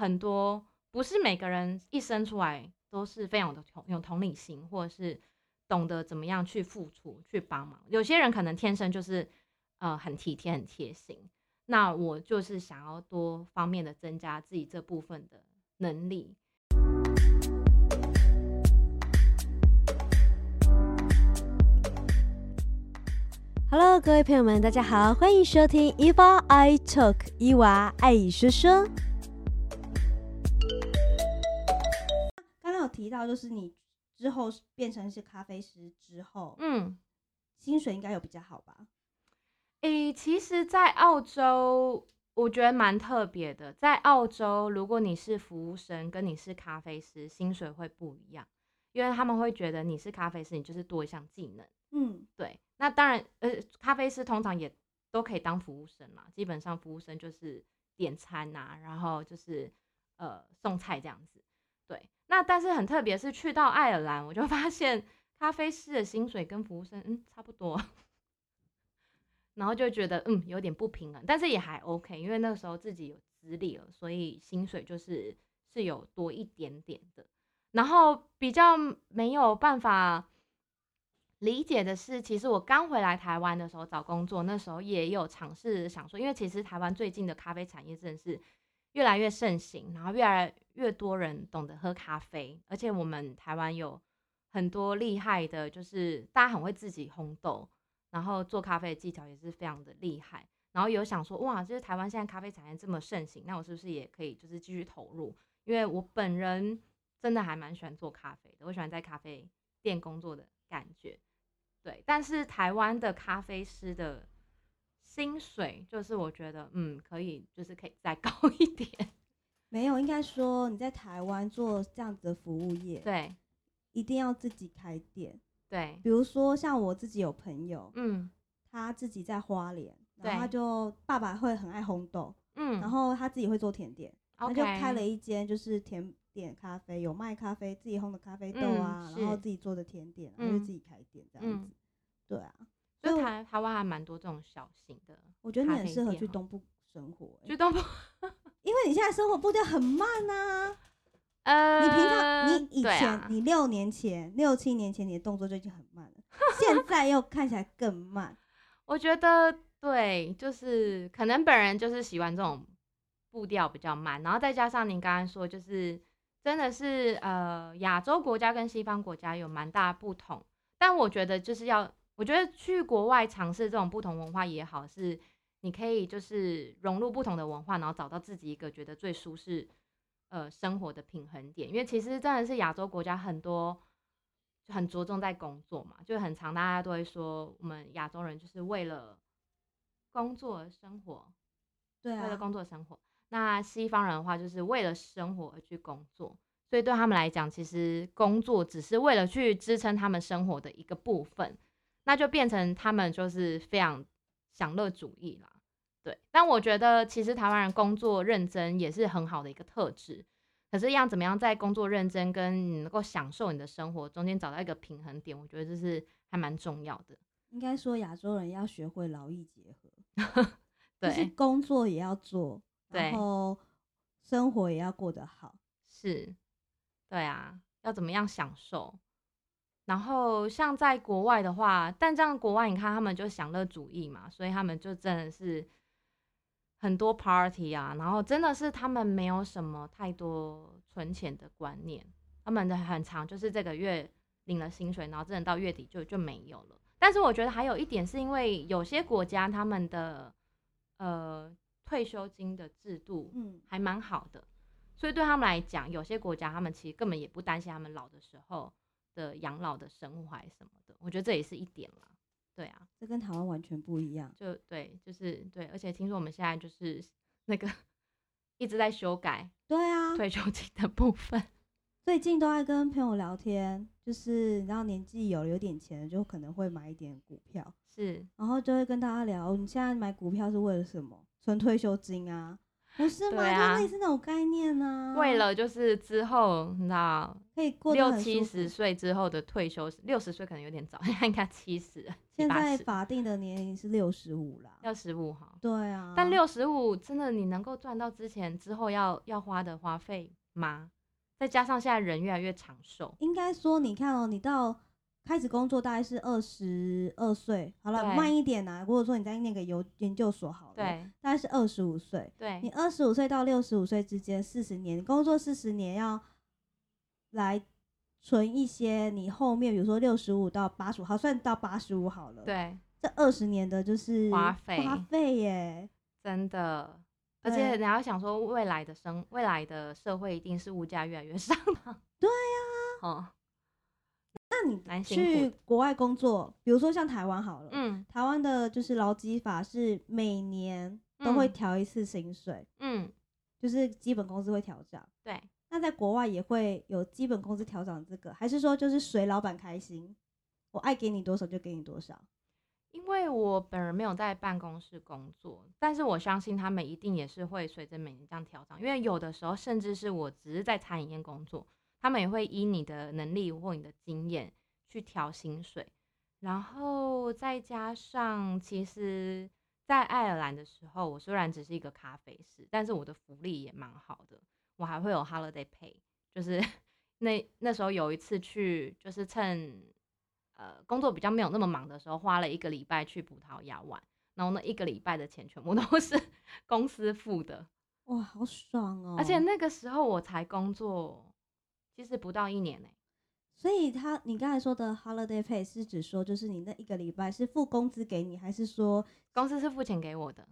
很多不是每个人一生出来都是非常的同有同理心，或者是懂得怎么样去付出、去帮忙。有些人可能天生就是呃很体贴、很贴心。那我就是想要多方面的增加自己这部分的能力。Hello，各位朋友们，大家好，欢迎收听 Eva I Talk，伊娃爱说说。提到，就是你之后变成是咖啡师之后，嗯，薪水应该有比较好吧？诶、其实，在澳洲，我觉得蛮特别的。在澳洲，如果你是服务生，跟你是咖啡师，薪水会不一样，因为他们会觉得你是咖啡师，你就是多一项技能。嗯，对，那当然，呃，咖啡师通常也都可以当服务生嘛。基本上，服务生就是点餐呐、然后就是呃送菜这样子。对，那但是很特别，是去到爱尔兰，我就发现咖啡师的薪水跟服务生嗯差不多，然后就觉得嗯有点不平衡，但是也还 OK，因为那个时候自己有资历了，所以薪水就是是有多一点点的。然后比较没有办法理解的是，其实我刚回来台湾的时候找工作，那时候也有尝试想说，因为其实台湾最近的咖啡产业真的是越来越盛行，然后越来越多人懂得喝咖啡，而且我们台湾有很多厉害的，就是大家很会自己烘豆，然后做咖啡的技巧也是非常的厉害。然后有想说，哇，就是台湾现在咖啡产业这么盛行，那我是不是也可以就是继续投入？因为我本人真的还蛮喜欢做咖啡的，我喜欢在咖啡店工作的感觉。对，但是台湾的咖啡师的薪水，就是我觉得，嗯，可以，就是可以再 高一点。没有，应该说你在台湾做这样子的服务业，对一定要自己开店。对，比如说像我自己有朋友，嗯他自己在花莲，然后对他就爸爸会很爱烘豆，嗯，然后他自己会做甜点，他就开了一间就是甜点咖啡，有卖咖啡，自己烘的咖啡豆嗯啊，然后自己做的甜点，然后就嗯自己开店这样嗯子。对啊，所以所以我台台湾还蛮多这种小型的，我觉得你很适合去东部生活、欸就都不，因为你现在生活步调很慢呐、呃，你平常你以前、啊你六年前、六七年前你的动作就已经很慢了，现在又看起来更慢。我觉得对，就是可能本人就是喜欢这种步调比较慢，然后再加上您刚刚说，就是真的是呃亚洲国家跟西方国家有蛮大不同，但我觉得就是要，我觉得去国外尝试这种不同文化也好，是你可以就是融入不同的文化，然后找到自己一个觉得最舒适呃生活的平衡点，因为其实真的是亚洲国家很多。就很着重在工作嘛，就很常大家都会说，我们亚洲人就是为了工作而生活，对为了啊，工作生活。那西方人的话，就是为了生活而去工作，所以对他们来讲，其实工作只是为了去支撑他们生活的一个部分，那就变成他们就是非常享乐主义啦。对，但我觉得其实台湾人工作认真也是很好的一个特质。可是要怎么样在工作认真跟你能够享受你的生活中间找到一个平衡点，我觉得这是还蛮重要的。应该说亚洲人要学会劳逸结合，就是对，工作也要做，然后生活也要过得好。是，对啊，要怎么样享受？然后像在国外的话，但这样国外你看他们就享乐主义嘛，所以他们就真的是很多 party 啊，然后真的是他们没有什么太多存钱的观念，他们的很长就是这个月领了薪水，然后真的到月底就就没有了。但是我觉得还有一点是因为有些国家他们的呃退休金的制度嗯，还蛮好的，所以对他们来讲，有些国家他们其实根本也不担心他们老的时候的养老的生活还是什么的。我觉得这也是一点啦。对啊，这跟台湾完全不一样。就对，就是对，而且听说我们现在就是那个一直在修改对啊，退休金的部分。最近都爱跟朋友聊天，就是你知道年纪有了有点钱了，就可能会买一点股票，是，然后就会跟大家聊，你现在买股票是为了什么？存退休金啊。不是吗？对啊就类似那种概念呢、为了就是之后你知道可以过六七十岁之后的退休，六十岁可能有点早，应该七十、现在法定的年龄是六十五啦。六十五哈。对啊，但六十五真的你能够赚到之前之后要要花的花费吗？再加上现在人越来越长寿，应该说，你看哦，你到开始工作大概是二十二岁，好了，慢一点啊。如果说你在那个研研究所好了，，对大概是二十五岁。对你二十五岁到六十五岁之间，四十年，你工作四十年要来存一些你后面，比如说六十五到八十五，好算到八十五好了。，对，这二十年的就是花费花费耶。真的。而且你要想说，未来的生未来的社会一定是物价越来越上涨。对呀、哦，那你蛮辛苦去的国外工作，比如说像台湾好了，嗯台湾的就是劳基法是每年都会嗯调一次薪水，嗯，就是基本工资会调涨。对，那在国外也会有基本工资调涨这个，还是说就是随老板开心，我爱给你多少就给你多少？因为我本人没有在办公室工作，但是我相信他们一定也是会随着每年这样调整。因为有的时候，甚至是我只是在餐饮业工作，他们也会依你的能力或你的经验去调薪水。然后再加上，其实，在爱尔兰的时候，我虽然只是一个咖啡师，但是我的福利也蛮好的，我还会有 holiday pay，就是 那那时候有一次去，就是趁呃工作比较没有那么忙的时候，花了一个礼拜去葡萄牙玩，然后那一个礼拜的钱全部都 是公司付的，哇，好爽哦！而且那个时候我才工作，其实不到一年呢、所以他你刚才说的 holiday pay 是指说就是你那一个礼拜是付工资给你，还是说公司是付钱给我的。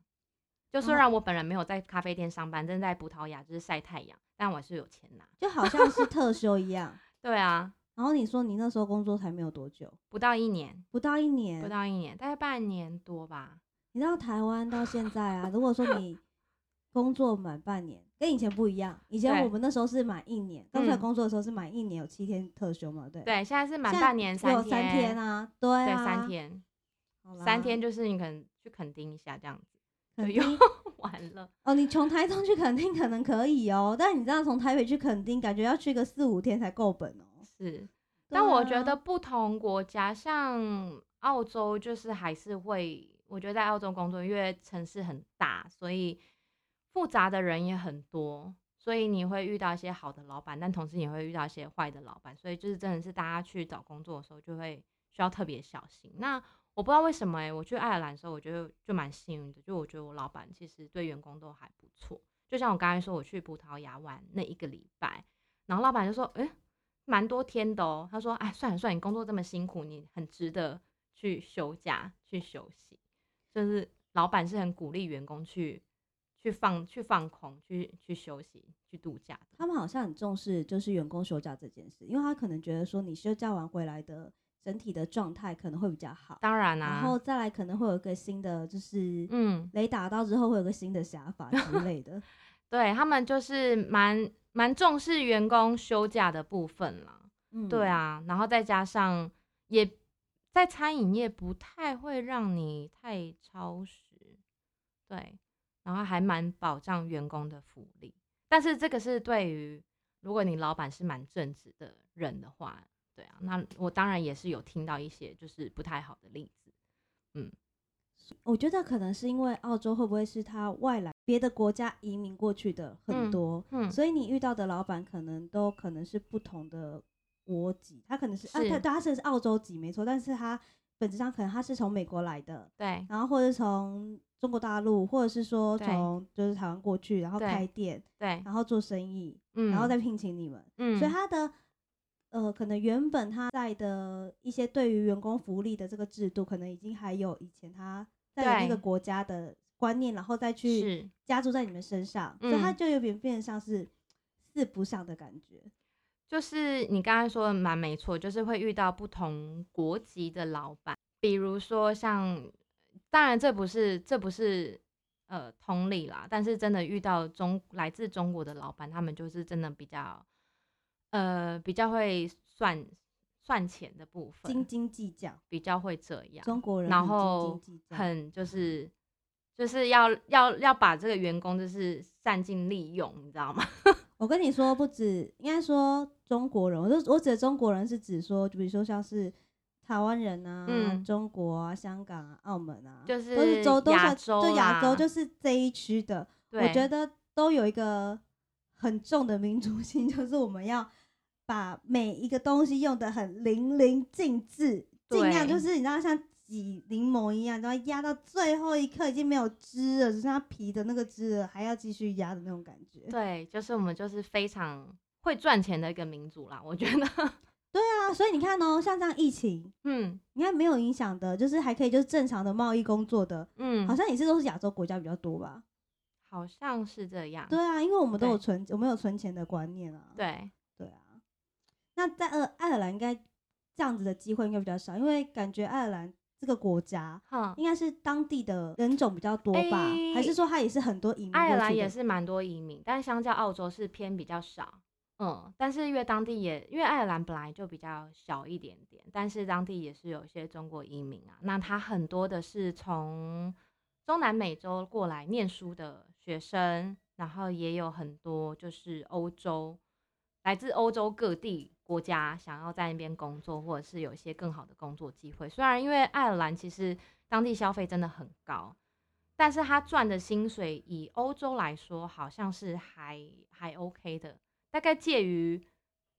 就虽哦然我本人没有在咖啡店上班，正在葡萄牙就是晒太阳，但我是有钱拿。就好像是特休一样？对啊，然后你说你那时候工作才没有多久，不到一年，不到一年，不到一年，大概半年多吧。你知道台湾到现在啊，如果说你工作满半年，跟以前不一样。以前我们那时候是满一年，刚出来嗯工作的时候是满一年，有七天特休嘛，对。对，现在是满半年只有天，三天啊，对三。天，三天就是你可能去垦丁一下这样子，就垦又 完了。哦，你从台中去垦丁可能可以哦，但你这样从台北去垦丁，感觉要去个四五天才够本哦。是，但我觉啊得不同国家，像澳洲，就是还是会，我觉得在澳洲工作，因为城市很大，所以复杂的人也很多，所以你会遇到一些好的老板，但同时也会遇到一些坏的老板，所以就是真的是大家去找工作的时候，就会需要特别小心。那我不知道为什么哎、我去爱尔兰的时候，我觉得就蛮幸运的，就我觉得我老板其实对员工都还不错。就像我刚才说，我去葡萄牙玩那一个礼拜，然后老板就说：“诶，蛮多天的哦。”他说：“哎，算了算了，你工作这么辛苦，你很值得去休假去休息。”就是老板是很鼓励员工去去放去放空、去去休息、去度假的。他们好像很重视就是员工休假这件事，因为他可能觉得说你休假完回来的整体的状态可能会比较好，当然啊，然后再来可能会有一个新的就是嗯，雷打到之后会有个新的想法之 类的。对他们就是蛮蛮重视员工休假的部分啦。嗯，对，啊，然后再加上也在餐饮业不太会让你太超时，对，然后还蛮保障员工的福利。但是这个是对于如果你老板是蛮正直的人的话，对啊，那我当然也是有听到一些就是不太好的例子。嗯我觉得可能是因为澳洲会不会是他外来别的国家移民过去的很嗯多，嗯，所以你遇到的老板可能都可能是不同的国籍，他可能是啊，是他他是澳洲籍没错，但是他本质上可能他是从美国来的，对然后或者是从中国大陆，或者是说从就是台湾过去，然后开店，对，然后做生意，嗯，然后再聘请你们，嗯，所以他的。呃，可能原本他在的一些对于员工福利的这个制度，可能已经还有以前他在的那个国家的观念，然后再去是加注在你们身上，所以他嗯就有点变得像是四不像的感觉。就是你刚才说的蛮没错，就是会遇到不同国籍的老板，比如说像，当然这不是这不是呃同理啦，但是真的遇到中来自中国的老板，他们就是真的比较呃比较会算算钱的部分，斤斤计较，比较会这样，中国。人然后很就是就是要要要把这个员工就是善尽利用，你知道吗？我跟你说，不止，应该说中国人，我就我指的中国人是指说，就比如说像是台湾人啊、嗯中国啊、香港啊、澳门啊，就都是是洲都算亚洲就亚洲啦就是这一区的，我对。觉得都有一个很重的民族性，就是我们要把每一个东西用的很淋漓尽致，尽量对。就是你知道像挤柠檬一样，然后压到最后一刻已经没有汁了，只剩下皮的那个汁了，还要继续压的那种感觉。对，就是我们就是非常会赚钱的一个民族啦，我觉得，对啊，所以你看哦，像这样疫情，嗯。你看没有影响的，就是还可以就是正常的贸易工作的，嗯，好像也是都是亚洲国家比较多吧？好像是这样，对啊，因为我们都有存，我们有存钱的观念啊。对，对啊，那在呃爱尔兰应该这样子的机会应该比较少，因为感觉爱尔兰这个国家哼，应该是当地的人种比较多吧？诶还是说它也是很多移民？爱尔兰也，是蛮多移民，但相较澳洲是偏比较少。嗯，但是因为当地也，因为爱尔兰本来就比较小一点点，但是当地也是有一些中国移民啊。那他很多的是从中南美洲过来念书的学生，然后也有很多就是欧洲，来自欧洲各地国家想要在那边工作，或者是有一些更好的工作机会。虽然因为爱尔兰其实当地消费真的很高，但是他赚的薪水以欧洲来说，好像是还还 OK 的，大概介于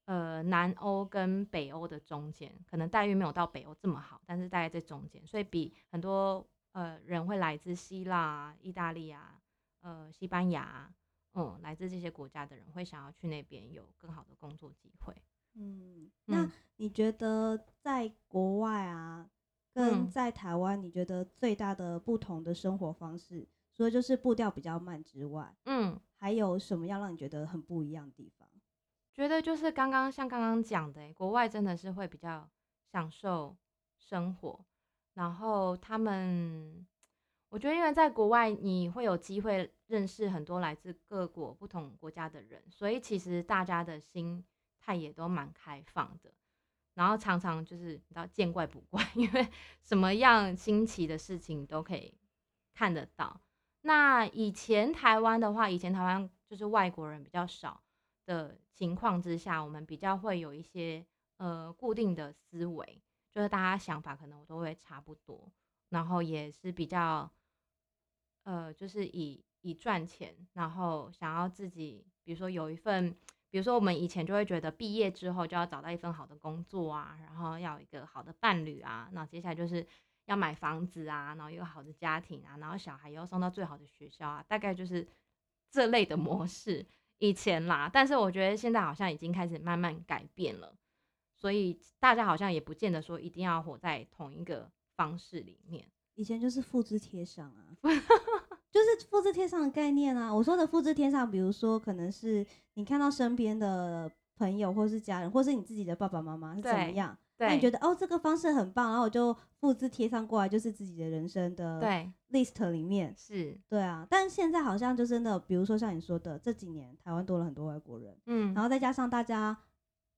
呃南欧跟北欧的中间，可能待遇没有到北欧这么好，但是大概在中间，所以比很多呃人会来自希腊、意大利啊、呃西班牙、嗯，来自这些国家的人会想要去那边有更好的工作机会。嗯，那嗯。你觉得在国外啊，跟嗯。在台湾，你觉得最大的不同的生活方式，除了就是步调比较慢之外，嗯，还有什么样让你觉得很不一样的地方？觉得就是刚刚像刚刚讲的欸，国外真的是会比较享受生活，然后他们，我觉得因为在国外你会有机会认识很多来自各国不同国家的人，所以其实大家的心也都蛮开放的，然后常常就是你知道见怪不怪，因为什么样新奇的事情都可以看得到。那以前台湾的话，以前台湾就是外国人比较少的情况之下，我们比较会有一些呃固定的思维，就是大家想法可能都会差不多，然后也是比较呃，就是以以赚钱，然后想要自己，比如说有一份，比如说我们以前就会觉得毕业之后就要找到一份好的工作啊，然后要有一个好的伴侣啊，那接下来就是要买房子啊，然后有好的家庭啊，然后小孩也要送到最好的学校啊，大概就是这类的模式。以前啦，但是我觉得现在好像已经开始慢慢改变了，所以大家好像也不见得说一定要活在同一个方式里面。以前就是复制贴上啊，就是复制贴上的概念啊。我说的复制贴上，比如说可能是你看到身边的朋友，或是家人，或是你自己的爸爸妈妈是怎么样，那你觉得哦这个方式很棒，然后我就复制贴上过来，就是自己的人生的对 list 里面。是，对啊，但现在好像就真的，比如说像你说的，这几年台湾多了很多外国人，嗯，然后再加上大家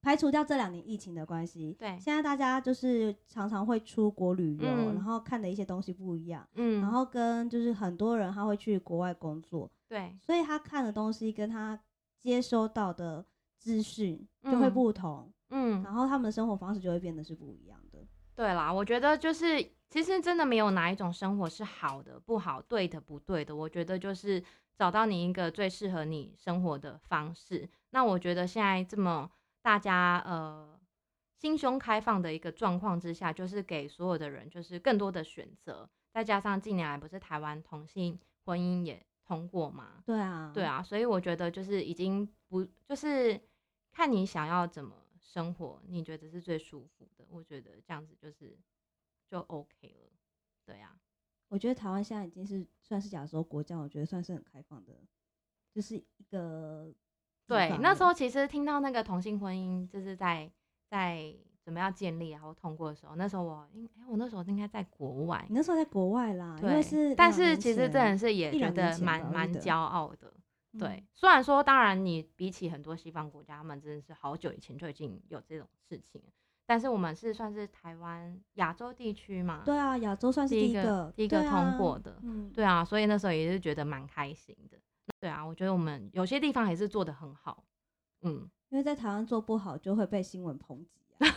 排除掉这两年疫情的关系，对现在大家就是常常会出国旅游，嗯然后看的一些东西不一样，嗯，然后跟就是很多人他会去国外工作，对，所以他看的东西跟他接收到的资讯就会嗯不同，嗯，然后他们的生活方式就会变得是不一样的。对啦，我觉得就是其实真的没有哪一种生活是好的、不好、对的、不对的。我觉得就是找到你一个最适合你生活的方式。那我觉得现在这么大家呃心胸开放的一个状况之下，就是给所有的人就是更多的选择。再加上近年来不是台湾同性婚姻也通过吗，对啊，对，啊，所以我觉得就是已经不就是看你想要怎么生活，你觉得是最舒服的。我觉得这样子就是就 OK 了。对啊，我觉得台湾现在已经是算是亚洲国家，我觉得算是很开放的，就是一个地对，那时候其实听到那个同性婚姻就是在在准备要建立然后通过的时候，那时候我应哎、我那时候应该在国外你，那时候在国外啦，因为对，是但是其实真前的是也觉两年得前吧我记得蛮蛮骄傲的。对嗯，虽然说，当然你比起很多西方国家，他们真的是好久以前就已经有这种事情了，但是我们是算是台湾亚洲地区嘛，对啊，亚洲算是第一一个第一个对啊通过的，嗯，对啊，所以那时候也是觉得蛮开心的。对啊，我觉得我们有些地方还是做的很好，嗯，因为在台湾做不好就会被新闻抨击啊。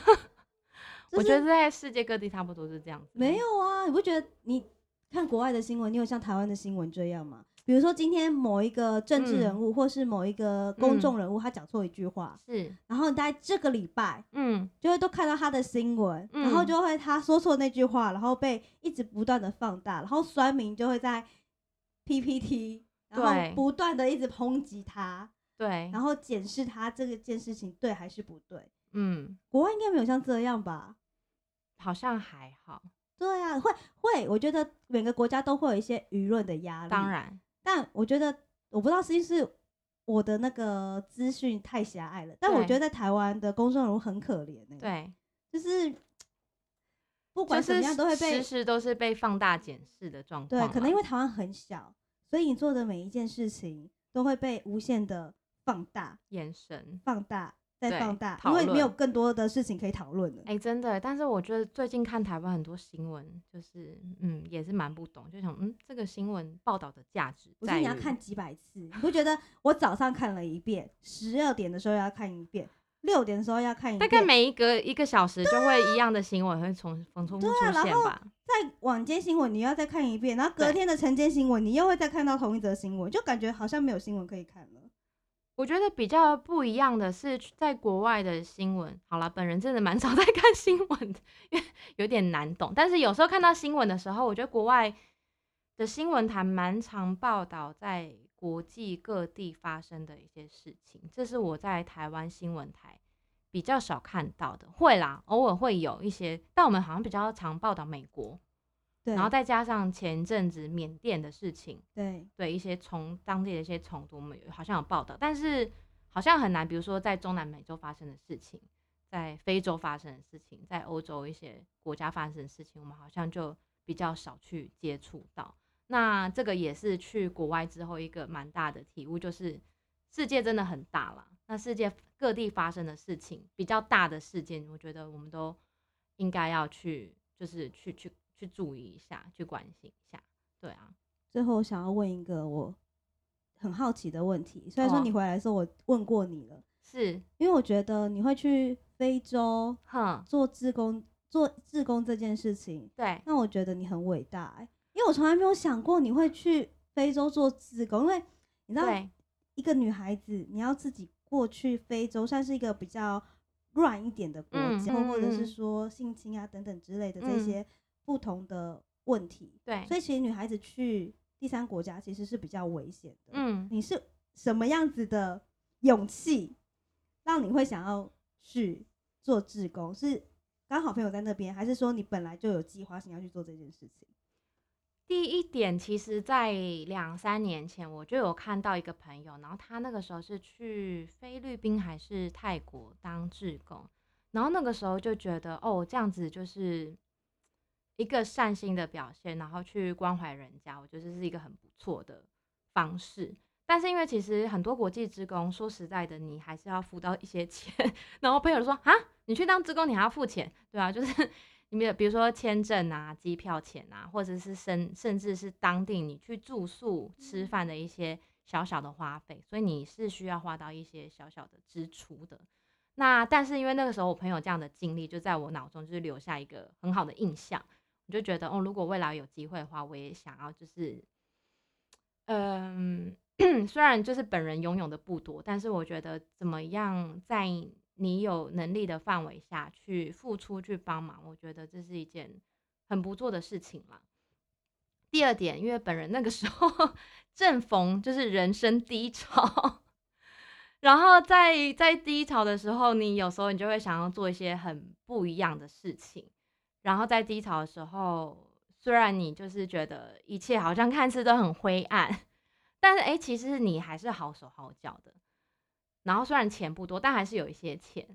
我觉得在世界各地差不多是这样子。没有啊，你不觉得你看国外的新闻，你有像台湾的新闻这样吗？比如说今天某一个政治人物，或是某一个公众人物，他讲错一句话，是，然后你在这个礼拜嗯，就会都看到他的新闻，嗯然后就会他说错那句话，然后被一直不断的放大，然后酸民就会在 PPT，后不断的一直抨击他，对，然后检视他这个件事情对还是不对。嗯，国外应该没有像这样吧？好像还好，对啊，会会，我觉得每个国家都会有一些舆论的压力。当，然，但我觉得我不知道是不是我的那个资讯太狭隘了，但我觉得在台湾的公众人物很可怜呢、，对，就是不管怎么样都会被时时都是被放大检视的状况对，可能因为台湾很小，所以你做的每一件事情都会被无限的放大、眼神，放大再放大，因讨为没有更多的事情可以讨论了。哎、真的，但是我觉得最近看台湾很多新闻，就是嗯，也是蛮不懂，就想嗯，这个新闻报道的价值不是你要看几百次，你会觉得我早上看了一遍，十二点的时候要看一遍，六点的时候要看一遍，大概每一隔一个小时就会一样的新闻会重重重复出啊然后现吧？在晚间新闻你要再看一遍，然后隔对天的晨间新闻你又会再看到同一则新闻，就感觉好像没有新闻可以看了。我觉得比较不一样的是，在国外的新闻，好了，本人真的蛮少 在看新闻的，因为有点难懂。但是有时候看到新闻的时候，我觉得国外的新闻台蛮常报道在国际各地发生的一些事情，这是我在台湾新闻台比较少看到的。会啦，偶尔会有一些，但我们好像比较常报道美国，对，然后再加上前阵子缅甸的事情。对对一些从当地的一些冲突，我们有好像有报道，但是好像很难，比如说在中南美洲发生的事情，在非洲发生的事情，在欧洲一些国家发生的事情，我们好像就比较少去接触到。那这个也是去国外之后一个蛮大的体悟，就是世界真的很大了。那世界各地发生的事情，比较大的事件，我觉得我们都应该要去，就是去去去注意一下，去关心一下。对啊，最后我想要问一个我很好奇的问题，虽然说哦你回来的时候我问过你了，是，因为我觉得你会去非洲哼，做志工，做志工这件事情，对，那我觉得你很伟大、欸，因为我从来没有想过你会去非洲做志工，因为你知道对，一个女孩子你要自己过去非洲，算是一个比较乱一点的国家，嗯嗯或者是嗯说性侵啊等等之类的这嗯些不同的问题，对，所以其实女孩子去第三国家其实是比较危险的。嗯，你是什么样子的勇气，让你会想要去做志工？是刚好朋友在那边，还是说你本来就有计划性要去做这件事情？第一点，其实在两三年前我就有看到一个朋友，然后他那个时候是去菲律宾还是泰国当志工，然后那个时候就觉得哦，这样子就是一个善心的表现，然后去关怀人家，我觉得这是一个很不错的方式。但是因为其实很多国际职工，说实在的，你还是要付到一些钱。然后朋友说啊，你去当职工你还要付钱，对啊，就是你们比如说签证啊、机票钱啊，或者是甚甚至是当地你去住宿、吃饭的一些小小的花费，所以你是需要花到一些小小的支出的。那但是因为那个时候我朋友这样的经历，就在我脑中就是留下一个很好的印象，我就觉得哦，如果未来有机会的话，我也想要就是，嗯。虽然就是本人拥有的不多，但是我觉得怎么样在你有能力的范围下去付出、去帮忙，我觉得这是一件很不错的事情嘛。第二点，因为本人那个时候正逢就是人生低潮，然后在在低潮的时候，你有时候你就会想要做一些很不一样的事情。然后在低潮的时候，虽然你就是觉得一切好像看似都很灰暗。但是哎、其实你还是好手好脚的。然后虽然钱不多，但还是有一些钱。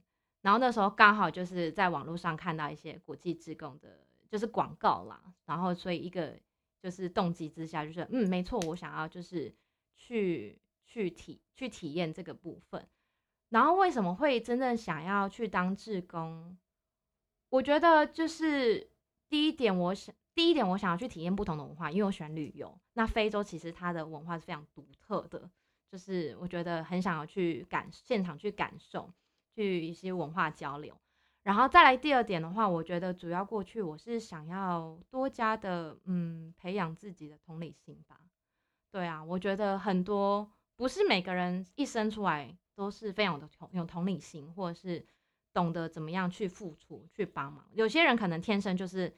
然后那时候刚好就是在网络上看到一些国际职工的，就是广告啦。然后所以一个就是动机之下，就是嗯，没错，我想要就是去去体去体验这个部分。然后为什么会真正想要去当志工？我觉得就是第一点，我想第一点我想要去体验不同的文化，因为我喜欢旅游。那非洲其实它的文化是非常独特的，就是我觉得很想要去感现场去感受，去一些文化交流。然后再来第二点的话，我觉得主要过去我是想要多加的嗯培养自己的同理心吧。对啊，我觉得很多不是每个人一生出来都是非常的同有同理心，或者是懂得怎么样去付出去帮忙。有些人可能天生就是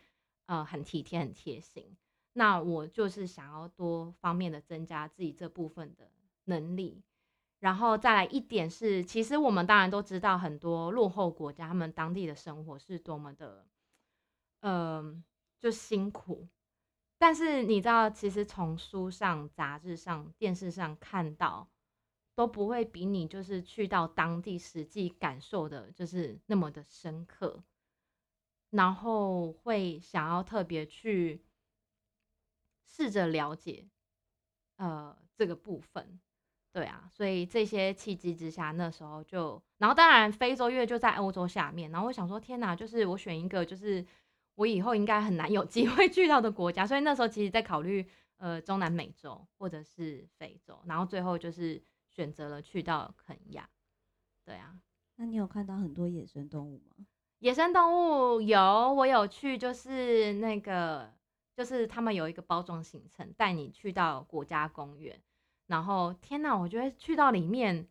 呃很体贴很贴心，那我就是想要多方面的增加自己这部分的能力。然后再来一点是，其实我们当然都知道很多落后国家他们当地的生活是多么的，嗯，就辛苦。但是你知道，其实从书上、杂志上、电视上看到，都不会比你就是去到当地实际感受的，就是那么的深刻。然后会想要特别去试着了解，呃，这个部分。对啊，所以这些契机之下，那时候就，然后当然非洲因为就在欧洲下面，然后我想说，天哪，就是我选一个就是。我以后应该很难有机会 去到的国家，所以那时候其实在考虑，呃，中南美洲或者是非洲，然后最后就是选择了去到肯亚。对啊，那你有看到很多野生动物吗？野生动物有，我有去，就是那个，就是他们有一个包装行程，带你去到国家公园，然后天哪，我觉得去到里面，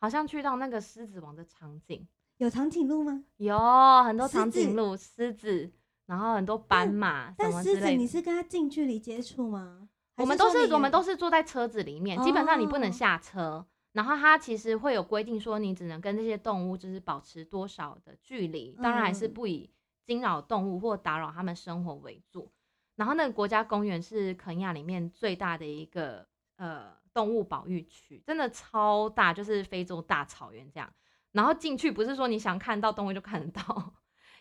好像去到那个狮子王的场景。有长颈鹿吗？有很多长颈鹿、狮子。然后很多斑马，但狮子你是跟它近距离接触吗？我们都是我们都是坐在车子里面，基本上你不能下车。然后它其实会有规定说，你只能跟这些动物就是保持多少的距离，当然还是不以惊扰动物或打扰它们生活为主。然后那个国家公园是肯亚里面最大的一个呃动物保育区，真的超大，就是非洲大草原这样。然后进去不是说你想看到动物就看得到。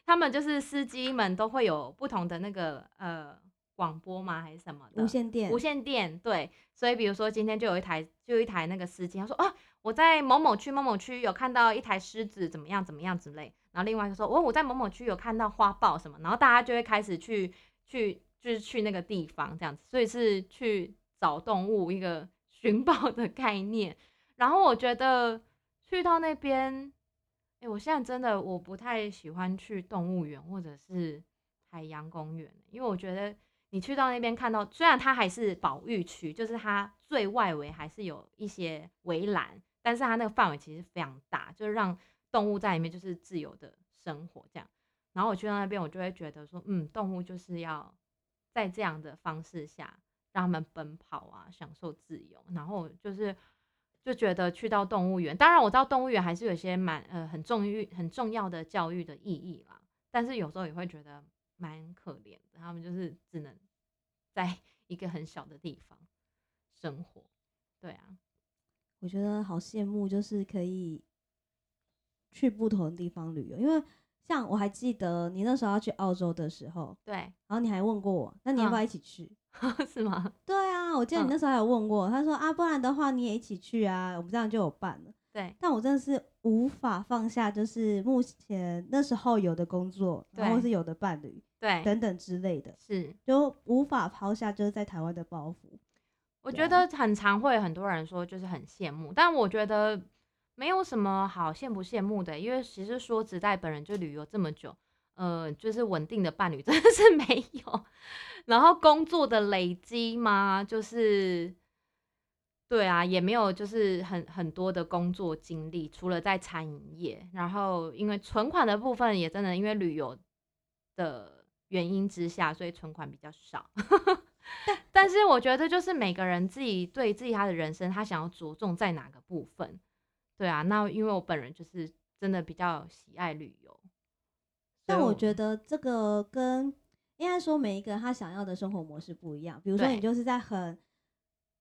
他们就是司机们都会有不同的那个呃广播吗？还是什么的无线电？无线电对，所以比如说今天就有一台，就有一台那个司机他说啊，我在某某区某某区有看到一台狮子怎么样怎么样之类，然后另外一个说哦我在某某区有看到花豹什么，然后大家就会开始去去就是去那个地方这样子，所以是去找动物一个寻宝的概念。然后我觉得去到那边。哎，我现在真的我不太喜欢去动物园或者是海洋公园，因为我觉得你去到那边看到，虽然它还是保育区，就是它最外围还是有一些围栏，但是它那个范围其实非常大，就是让动物在里面就是自由的生活这样。然后我去到那边，我就会觉得说，嗯，动物就是要在这样的方式下让他们奔跑啊，享受自由，然后就是。就觉得去到动物园，当然我知道动物园还是有些蛮呃很重欲很重要的教育的意义啦，但是有时候也会觉得蛮可怜的，他们就是只能在 一个很小的地方生活。对啊，我觉得好羡慕，就是可以去不同的地方旅游，因为像我还记得你那时候要去澳洲的时候，对，然后你还问过我，那你要不要一起去？是吗？对啊，我记得你那时候还有问过，他说啊，不然的话你也一起去啊，我们这样就有伴了。对，但我真的是无法放下，就是目前那时候有的工作，然后是有的伴侣，对，等等之类的，是就无法抛下就是在台湾的包袱。我觉得很常会很多人说就是很羡慕，但我觉得没有什么好羡不羡慕的，因为其实说子代本人就旅游这么久。呃，就是稳定的伴侣真的是没有，然后工作的累积吗？就是，对啊，也没有，就是很很多的工作经历，除了在餐饮业，然后因为存款的部分也真的因为旅游的原因之下，所以存款比较少。但是我觉得就是每个人自己对自己他的人生，他想要着重在哪个部分？对啊，那因为我本人就是真的比较喜爱旅游。但我觉得这个跟应该说每一个人他想要的生活模式不一样。比如说你就是在很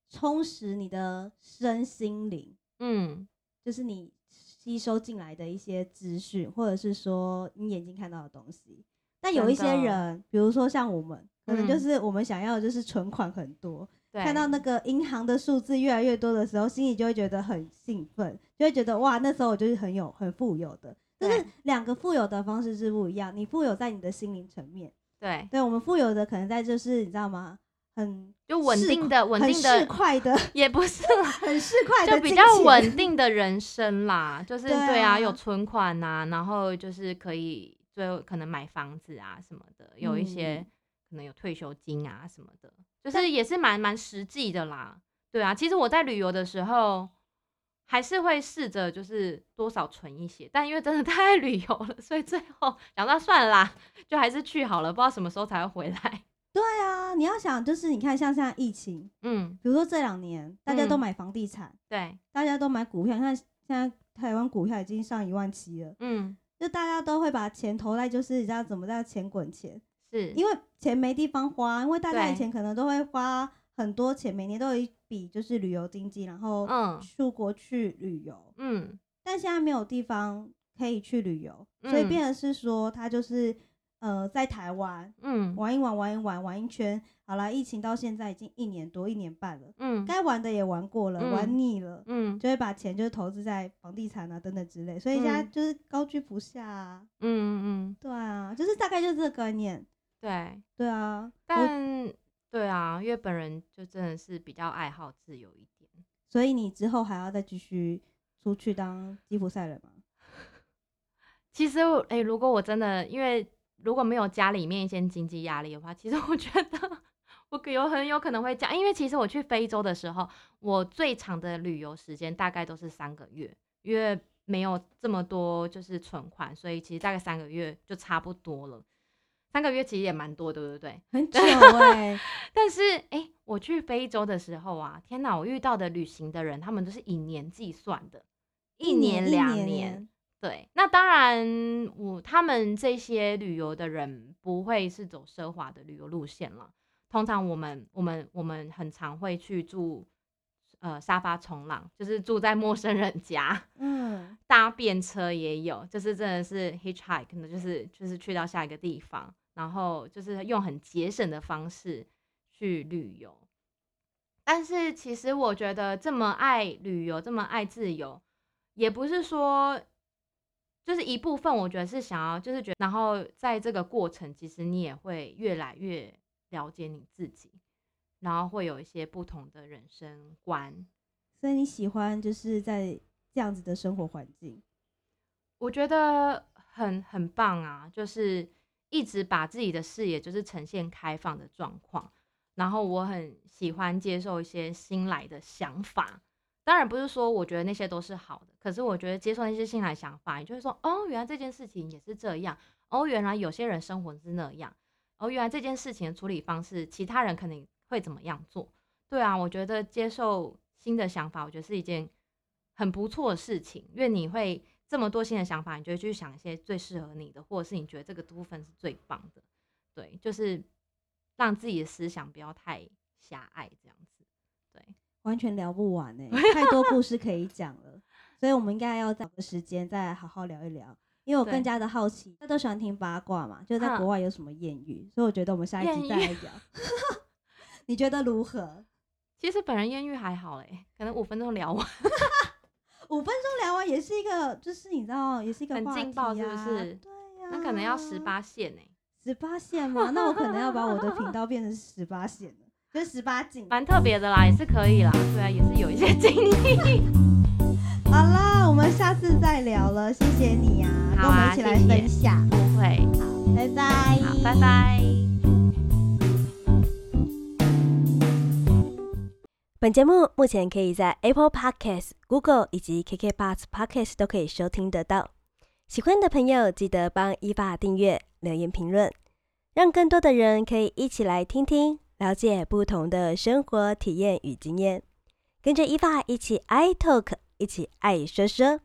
充实你的身心灵，嗯，就是你吸收进来的一些资讯，或者是说你眼睛看到的东西。但有一些人，比如说像我们，可能就是我们想要的就是存款很多，看到那个银行的数字越来越多的时候，心里就会觉得很兴奋，就会觉得哇，那时候我就是很有很富有的。就是两个富有的方式是不一样。你富有在你的心灵层面，对，对我们富有的可能在就是你知道吗？很就稳定的稳定的市侩的，也不是啦，很市侩的就比较稳定的人生啦，就是对对啊，啊有存款呐、然后就是可以最后可能买房子啊什么的，有一些嗯可能有退休金啊什么的，就是也是蛮蛮实际的啦。对啊，其实我在旅游的时候还是会试着就是多少存一些，但因为真的 太爱旅游了，所以最后想到算了啦，就还是去好了，不知道什么时候才会回来。对啊，你要想就是你看像现在疫情，嗯，比如说这两年大家都嗯买房地产，对，大家都买股票，你看现在台湾股票已经上一万七了，嗯，就大家都会把钱投在就是你知道怎么叫钱滚钱，是，因为钱没地方花，因为大家以前可能都会花很多钱，每年都有一笔就是旅游经济，然后嗯。出国去旅游，嗯。但现在没有地方可以去旅游，所以嗯。变成是说他就是呃在台湾嗯。玩一玩玩一玩玩一圈，好啦，疫情到现在已经一年多一年半了，嗯。该玩的也玩过了，玩嗯腻了。嗯就会把钱就是投资在房地产啊等等之类，所以现在嗯。就是高居不下啊。嗯嗯，对啊，就是大概就是这个概念。对。对啊，但对啊，因为本人就真的是比较爱好自由一点。所以你之后还要再继续出去当吉普赛人吗？其实我，哎、如果我真的因为如果没有家里面一些经济压力的话，其实我觉得我可有很有可能会讲。因为其实我去非洲的时候，我最长的旅游时间大概都是三个月，因为没有这么多就是存款，所以其实大概三个月就差不多了。三个月其实也蛮多的，对不对？很久哎、但是，哎、我去非洲的时候啊，天哪！我遇到的旅行的人，他们都是以年计算的，一年、一两年年。对，那当然，我他们这些旅游的人不会是走奢华的旅游路线了。通常我们我们我们很常会去住呃沙发冲浪，就是住在陌生人家，嗯，搭便车也有，就是真的是 hitchhike，可能就是就是去到下一个地方，然后就是用很节省的方式去旅游。但是其实我觉得这么爱旅游，这么爱自由，也不是说就是一部分，我觉得是想要就是觉得，然后在这个过程，其实你也会越来越了解你自己，然后会有一些不同的人生观。所以你喜欢就是在这样子的生活环境，我觉得很很棒啊，就是一直把自己的视野就是呈现开放的状况，然后我很喜欢接受一些新来的想法。当然不是说我觉得那些都是好的，可是我觉得接受那些新来想法，你就会说哦，原来这件事情也是这样，哦，原来有些人生活是那样，哦，原来这件事情的处理方式，其他人可能会怎么样做？对啊，我觉得接受新的想法，我觉得是一件很不错的事情，因为你会这么多新的想法，你就会去想一些最适合你的，或者是你觉得这个部分是最棒的。对，就是让自己的思想不要太狭隘，这样子。对，完全聊不完哎、太多故事可以讲了，所以我们应该要找个时间再好好聊一聊。因为我更加的好奇，大家都喜欢听八卦嘛，就在国外有什么艳遇，所以我觉得我们下一集再来聊。你觉得如何？其实本人艳遇还好嘞，可能五分钟聊完。五分钟聊完也是一个，就是你知道，也是一个很话劲爆是不是对呀、那可能要十八线呢，十八线吗？那我可能要把我的频道变成十八线了，就是十八禁。蛮特别的啦，也是可以啦。对啊，也是有一些经历。好啦，我们下次再聊了，谢谢你啊，跟我们一起来分享。不会，好，拜拜。好，拜拜。本节目目前可以在 Apple Podcast、Google 以及 KKBox Podcast 都可以收听得到。喜欢的朋友记得帮伊爸订阅、留言评论，让更多的人可以一起来听听，了解不同的生活体验与经验。跟着伊爸一起 I talk，一起爱说说。